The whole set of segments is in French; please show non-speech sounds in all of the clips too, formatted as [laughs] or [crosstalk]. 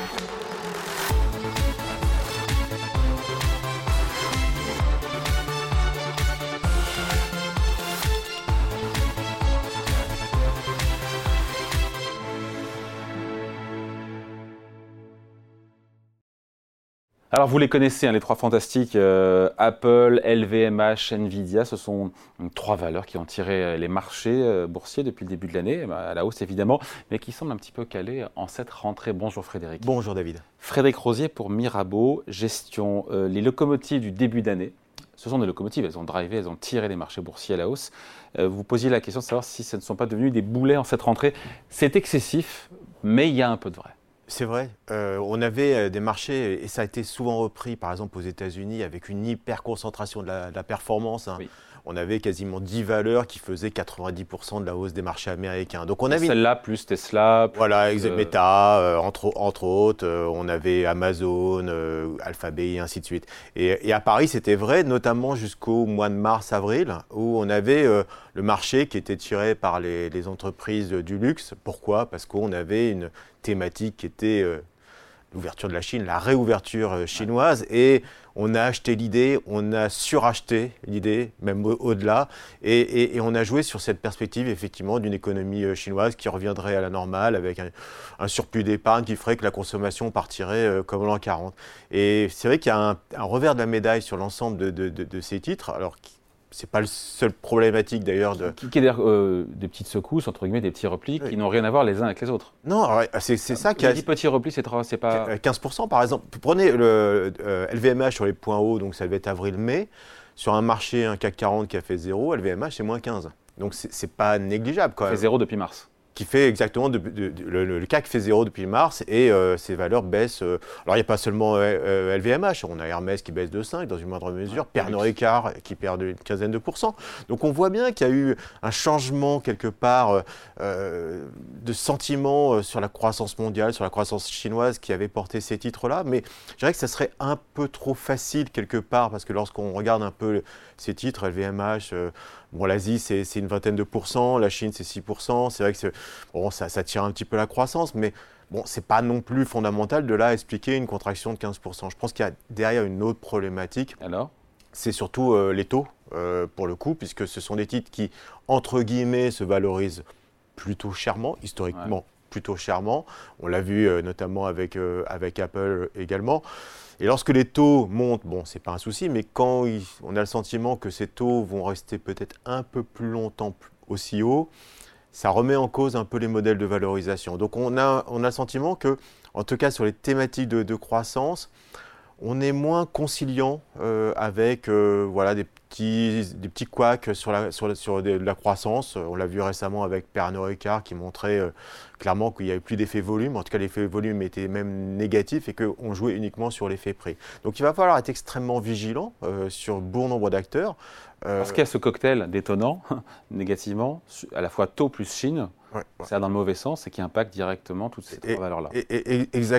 Thank you. Alors vous les connaissez, hein, les trois fantastiques, euh, Apple, LVMH, Nvidia, ce sont trois valeurs qui ont tiré euh, les marchés euh, boursiers depuis le début de l'année, bah, à la hausse évidemment, mais qui semblent un petit peu calées en cette rentrée. Bonjour Frédéric. Bonjour David. Frédéric Rosier pour Mirabeau, gestion, les locomotives du début d'année. Ce sont des locomotives, elles ont drivé, elles ont tiré les marchés boursiers à la hausse. vous posiez la question de savoir si ce ne sont pas devenus des boulets en cette rentrée. C'est excessif, mais il y a un peu de vrai. C'est vrai. Euh, on avait euh, des marchés, et ça a été souvent repris, par exemple aux États-Unis, avec une hyper concentration de la, performance. Hein on avait quasiment 10 valeurs qui faisaient 90% de la hausse des marchés américains. Donc on avait celle-là plus Tesla, plus voilà, euh, Meta, euh, entre, entre autres, euh, on avait Amazon, Alphabet et ainsi de suite. Et, à Paris, c'était vrai, notamment jusqu'au mois de mars-avril, où on avait le marché qui était tiré par les, les entreprises du luxe. Pourquoi? Parce qu'on avait une thématique qui était l'ouverture de la Chine, la réouverture euh, chinoise, et on a acheté l'idée, on a suracheté l'idée, même au-delà, et, on a joué sur cette perspective effectivement d'une économie euh, chinoise qui reviendrait à la normale avec un, surplus d'épargne qui ferait que la consommation partirait euh, comme l'an 40. Et c'est vrai qu'il y a un, revers de la médaille sur l'ensemble de, de, ces titres, alors c'est pas le seul problématique d'ailleurs de. Qui, est euh, des petites secousses, entre guillemets, des petits replis qui n'ont rien à voir les uns avec les autres. Non, c'est ça qui a. Les petits replis, c'est pas. 15% par exemple. Prenez le LVMH euh, sur les points hauts, donc ça devait être avril-mai. Sur un marché, un CAC 40 qui a fait 0, LVMH c'est moins 15. Donc c'est pas négligeable quand même. Fait 0 depuis mars qui fait exactement le, CAC fait zéro depuis mars et euh, ses valeurs baissent. Euh, alors il n'y a pas seulement LVMH, euh, on a Hermès qui baisse de 5 dans une moindre mesure, Pernod Ricard qui perd une quinzaine de pourcents. Donc on voit bien qu'il y a eu un changement quelque part de sentiment sur la croissance mondiale, sur la croissance chinoise qui avait porté ces titres-là. Mais je dirais que ça serait un peu trop facile quelque part parce que lorsqu'on regarde un peu ces titres, LVMH, Bon, l'Asie, c'est une vingtaine de pourcents, la Chine, c'est 6%. C'est vrai que bon, ça, ça, tire un petit peu la croissance, mais bon, c'est pas non plus fondamental de là expliquer une contraction de 15%. Je pense qu'il y a derrière une autre problématique. Alors? C'est surtout euh, les taux, euh, pour le coup, puisque ce sont des titres qui, entre guillemets, se valorisent plutôt chèrement, historiquement plutôt chèrement. On l'a vu euh, notamment avec, avec Apple également. Et lorsque les taux montent, bon, c'est pas un souci, mais quand on a le sentiment que ces taux vont rester peut-être un peu plus longtemps aussi haut, ça remet en cause un peu les modèles de valorisation. Donc on a, on le sentiment que, en tout cas sur les thématiques de, croissance, on est moins conciliant euh, avec euh, voilà, des petits, des petits couacs sur la, sur, sur la croissance. On l'a vu récemment avec Pernod Ricard qui montrait euh, clairement qu'il n'y avait plus d'effet volume. En tout cas, l'effet volume était même négatif et qu'on jouait uniquement sur l'effet prix. Donc il va falloir être extrêmement vigilant euh, sur bon nombre d'acteurs. Euh, Parce qu'il y a ce cocktail détonnant, [laughs] négativement, à la fois taux plus Chine, c'est dans le mauvais sens et qui impacte directement toutes ces trois valeurs-là.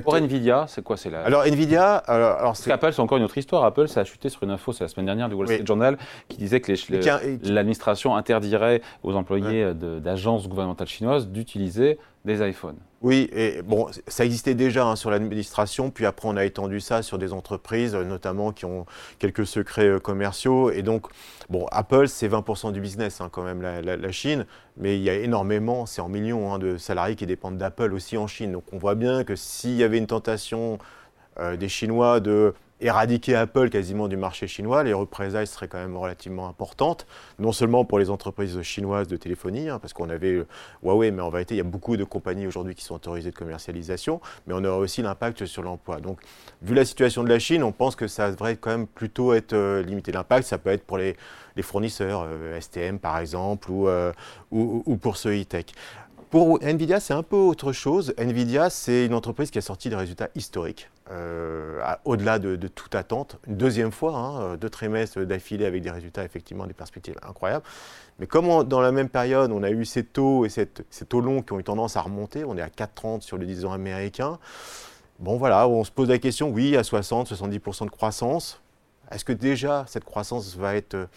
Pour Nvidia, c'est quoi c'est la... Alors Nvidia, alors, alors c'est Apple, c'est encore une autre histoire. Apple, ça a chuté sur une info, c'est la semaine dernière du Wall Street Journal, qui disait que l'administration interdirait aux employés d'agences gouvernementales chinoises d'utiliser des iPhones. Oui, et bon, ça existait déjà hein, sur l'administration, puis après on a étendu ça sur des entreprises, euh, notamment qui ont quelques secrets euh, commerciaux. Et donc, bon, Apple, c'est 20% du business hein, quand même, la, Chine, mais il y a énormément, c'est en millions hein, de salariés qui dépendent d'Apple aussi en Chine. Donc on voit bien que s'il y avait une tentation euh, des Chinois de éradiquer Apple quasiment du marché chinois, les représailles seraient quand même relativement importantes, non seulement pour les entreprises chinoises de téléphonie, hein, parce qu'on avait euh, Huawei, mais en vérité, il y a beaucoup de compagnies aujourd'hui qui sont autorisées de commercialisation, mais on aura aussi l'impact sur l'emploi. Donc, vu la situation de la Chine, on pense que ça devrait quand même plutôt être euh, limité. L'impact, ça peut être pour les, fournisseurs, euh, STM par exemple, ou, ou, ou pour ceux e-tech. Pour Nvidia, c'est un peu autre chose. Nvidia, c'est une entreprise qui a sorti des résultats historiques, euh, au-delà de, toute attente. Une deuxième fois, hein, deux trimestres d'affilée avec des résultats, effectivement, des perspectives incroyables. Mais comme dans la même période, on a eu ces taux et ces taux longs qui ont eu tendance à remonter, on est à 4,30 sur le 10 ans américain. Bon, voilà, on se pose la question, oui, à 60, 70% de croissance. Est-ce que déjà cette croissance va être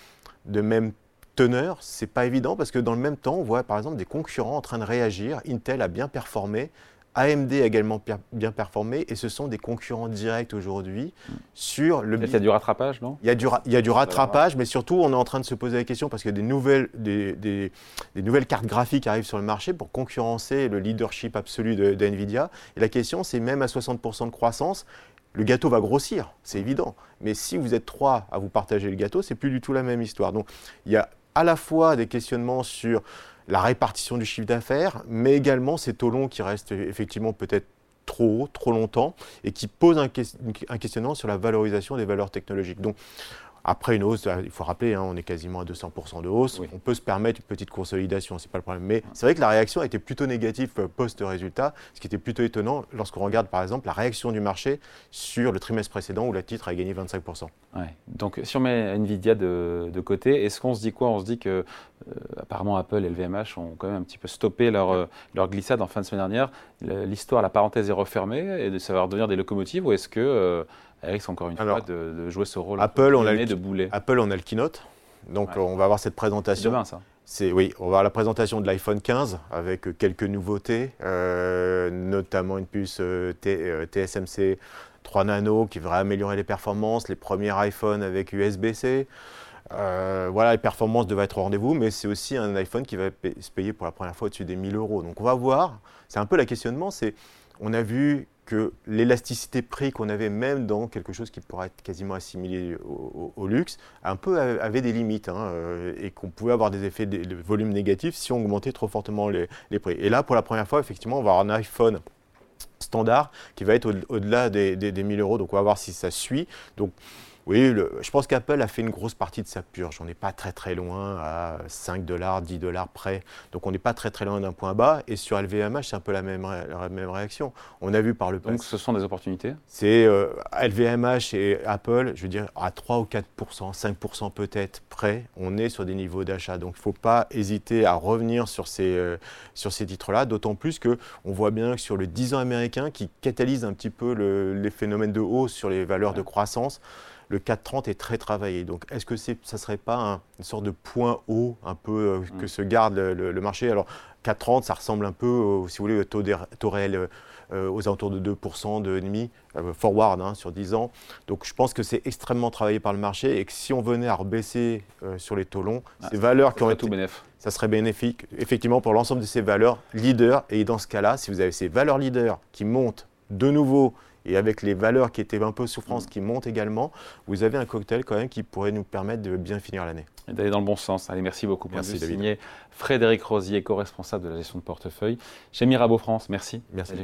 de même teneur, c'est pas évident parce que dans le même temps, on voit par exemple des concurrents en train de réagir. Intel a bien performé AMD a également bien performé et ce sont des concurrents directs aujourd'hui sur le. Il y a du rattrapage, non? Il y, a du, il y a du rattrapage, mais surtout on est en train de se poser la question parce que des nouvelles, des, des, nouvelles cartes graphiques arrivent sur le marché pour concurrencer le leadership absolu de, de Nvidia. Et la question, c'est même à 60% de croissance, le gâteau va grossir, c'est évident. Mais si vous êtes trois à vous partager le gâteau, c'est plus du tout la même histoire. Donc il y a à la fois des questionnements sur la répartition du chiffre d'affaires, mais également ces taux longs qui restent effectivement peut-être trop haut, trop longtemps, et qui posent un, questionnement sur la valorisation des valeurs technologiques. Donc, après une hausse, il faut rappeler, hein, on est quasiment à 200% de hausse. On peut se permettre une petite consolidation, c'est pas le problème. Mais c'est vrai que la réaction a été plutôt négative euh, post-résultat, ce qui était plutôt étonnant lorsqu'on regarde par exemple la réaction du marché sur le trimestre précédent où la titre a gagné 25%. Donc si on met Nvidia de, côté, est-ce qu'on se dit quoi? On se dit que euh, apparemment Apple et le VMH ont quand même un petit peu stoppé leur, euh, leur glissade en fin de semaine dernière. L'histoire, la parenthèse est refermée et de savoir devenir des locomotives ou est-ce que Eric, encore une fois, de, jouer ce rôle Apple, on a le, de boulet. Apple, on a le keynote. Donc, on va avoir cette présentation. Demain, ça. C'est, oui, on va avoir la présentation de l'iPhone 15 avec quelques nouveautés, euh, notamment une puce TSMC euh, 3 euh, nano qui va améliorer les performances, les premiers iPhones avec USB-C. voilà, les performances devraient être au rendez-vous, mais c'est aussi un iPhone qui va se payer pour la première fois au-dessus des 1000 euros. Donc on va voir, c'est un peu la questionnement, c'est on a vu que l'élasticité prix qu'on avait même dans quelque chose qui pourrait être quasiment assimilé au, luxe, un peu avait des limites hein, euh, et qu'on pouvait avoir des effets de, volume négatifs si on augmentait trop fortement les, prix. Et là, pour la première fois, effectivement, on va avoir un iPhone standard qui va être au-delà des, des, des 1000 euros. Donc on va voir si ça suit. Donc oui, je pense qu'Apple a fait une grosse partie de sa purge. On n'est pas très très loin à 5 dollars, 10 dollars près. Donc on n'est pas très très loin d'un point bas. Et sur LVMH, c'est un peu la même, la même réaction. On a vu par le passé. Donc ce sont des opportunités? C'est LVMH euh, et Apple, je veux dire, à 3 ou 4 5 peut-être près, on est sur des niveaux d'achat. Donc il ne faut pas hésiter à revenir sur ces, euh, sur ces titres-là. D'autant plus qu'on voit bien que sur le 10 ans américain qui catalyse un petit peu les phénomènes de hausse sur les valeurs de croissance, le 4,30 est très travaillé. Donc, est-ce que ça ne serait pas une sorte de point haut un peu euh, mm. que se garde le, marché? Alors, 4,30, ça ressemble un peu, si vous voulez, au taux, taux réel euh, aux alentours de 2% de demi, euh, forward hein, sur 10 ans. Donc, je pense que c'est extrêmement travaillé par le marché et que si on venait à rebaisser sur les taux longs, ah, ces valeurs qui auraient tout bénéf. ça serait bénéfique effectivement pour l'ensemble de ces valeurs leaders. Et dans ce cas-là, si vous avez ces valeurs leaders qui montent de nouveau et avec les valeurs qui étaient un peu souffrance qui montent également, vous avez un cocktail quand même qui pourrait nous permettre de bien finir l'année. Et d'aller dans le bon sens. Allez, merci beaucoup. Merci, David. Signé Frédéric Rosier, co-responsable de la gestion de portefeuille chez Mirabeau France. Merci. Merci.